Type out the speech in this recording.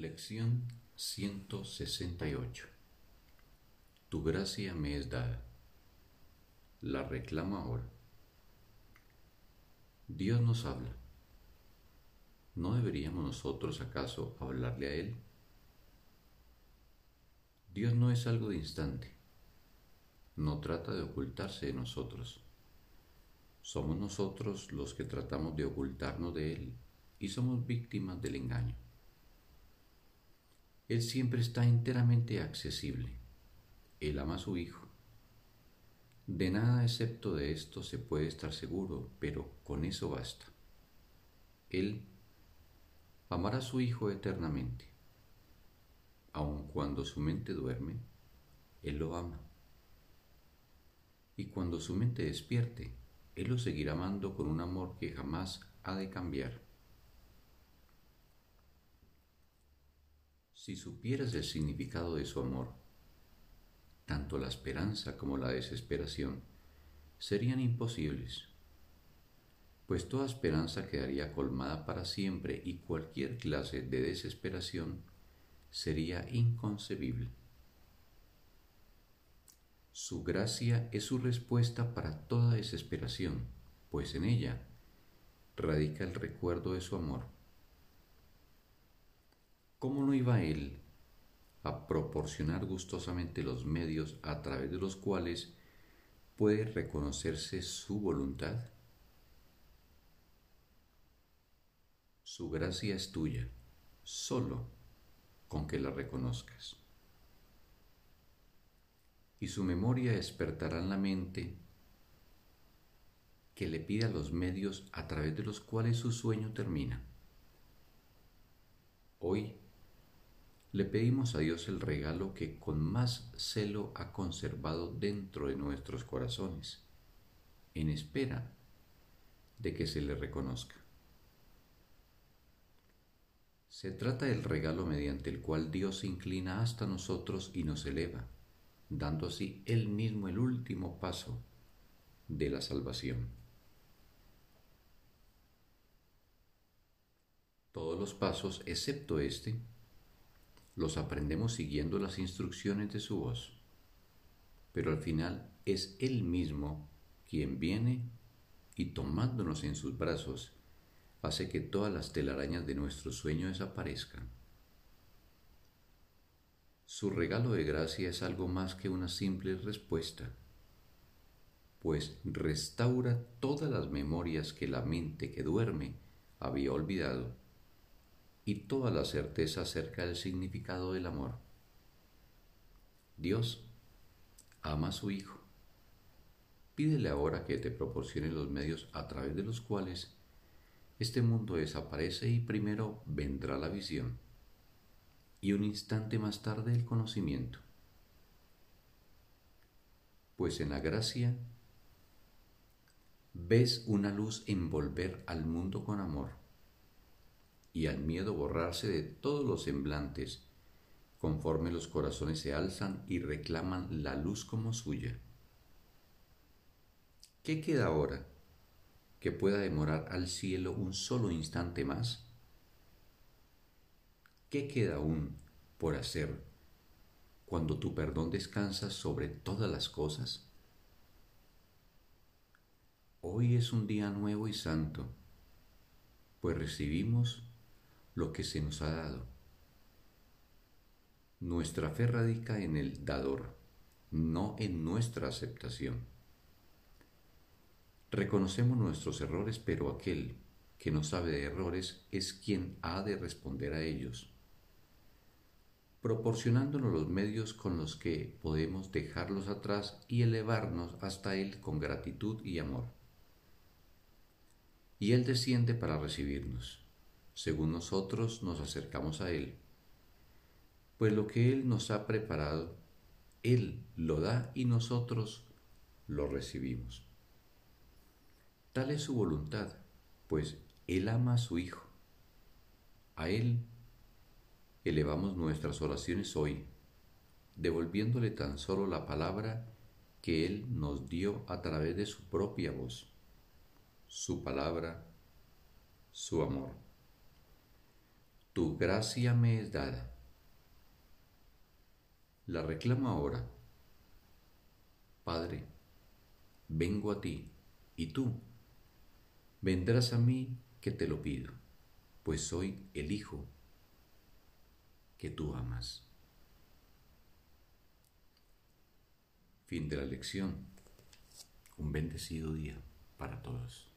Lección 168 Tu gracia me es dada. La reclamo ahora. Dios nos habla. ¿No deberíamos nosotros acaso hablarle a Él? Dios no es algo de instante. No trata de ocultarse de nosotros. Somos nosotros los que tratamos de ocultarnos de Él y somos víctimas del engaño. Él siempre está enteramente accesible. Él ama a su Hijo. De nada excepto de esto se puede estar seguro, pero con eso basta. Él amará a su Hijo eternamente. Aun cuando su mente duerme, Él lo ama. Y cuando su mente despierte, Él lo seguirá amando con un amor que jamás ha de cambiar. Si supieras el significado de su amor, tanto la esperanza como la desesperación serían imposibles, pues toda esperanza quedaría colmada para siempre y cualquier clase de desesperación sería inconcebible. Su gracia es su respuesta para toda desesperación, pues en ella radica el recuerdo de su amor ¿Cómo no iba él a proporcionar gustosamente los medios a través de los cuales puede reconocerse su voluntad? Su gracia es tuya, solo con que la reconozcas. Y su memoria despertará en la mente que le pida los medios a través de los cuales su sueño termina. Hoy le pedimos a Dios el regalo que con más celo ha conservado dentro de nuestros corazones, en espera de que se le reconozca. Se trata del regalo mediante el cual Dios se inclina hasta nosotros y nos eleva, dando así Él mismo el último paso de la salvación. Todos los pasos, excepto este, los aprendemos siguiendo las instrucciones de su voz, pero al final es Él mismo quien viene y tomándonos en sus brazos, hace que todas las telarañas de nuestro sueño desaparezcan. Su regalo de gracia es algo más que una simple respuesta, pues restaura todas las memorias que la mente que duerme había olvidado y toda la certeza acerca del significado del amor. Dios ama a su Hijo. Pídele ahora que te proporcione los medios a través de los cuales este mundo desaparece y primero vendrá la visión y un instante más tarde el conocimiento. Pues en la gracia ves una luz envolver al mundo con amor y al miedo borrarse de todos los semblantes, conforme los corazones se alzan y reclaman la luz como suya. ¿Qué queda ahora que pueda demorar al cielo un solo instante más? ¿Qué queda aún por hacer cuando tu perdón descansa sobre todas las cosas? Hoy es un día nuevo y santo, pues recibimos lo que se nos ha dado. Nuestra fe radica en el dador, no en nuestra aceptación. Reconocemos nuestros errores, pero aquel que no sabe de errores es quien ha de responder a ellos, proporcionándonos los medios con los que podemos dejarlos atrás y elevarnos hasta Él con gratitud y amor. Y Él desciende para recibirnos según nosotros nos acercamos a Él. Pues lo que Él nos ha preparado, Él lo da y nosotros lo recibimos. Tal es su voluntad, pues Él ama a su Hijo. A Él elevamos nuestras oraciones hoy, devolviéndole tan solo la palabra que Él nos dio a través de su propia voz, su palabra, su amor. Tu gracia me es dada. La reclamo ahora. Padre, vengo a ti, y tú vendrás a mí que te lo pido, pues soy el Hijo que tú amas. Fin de la lección. Un bendecido día para todos.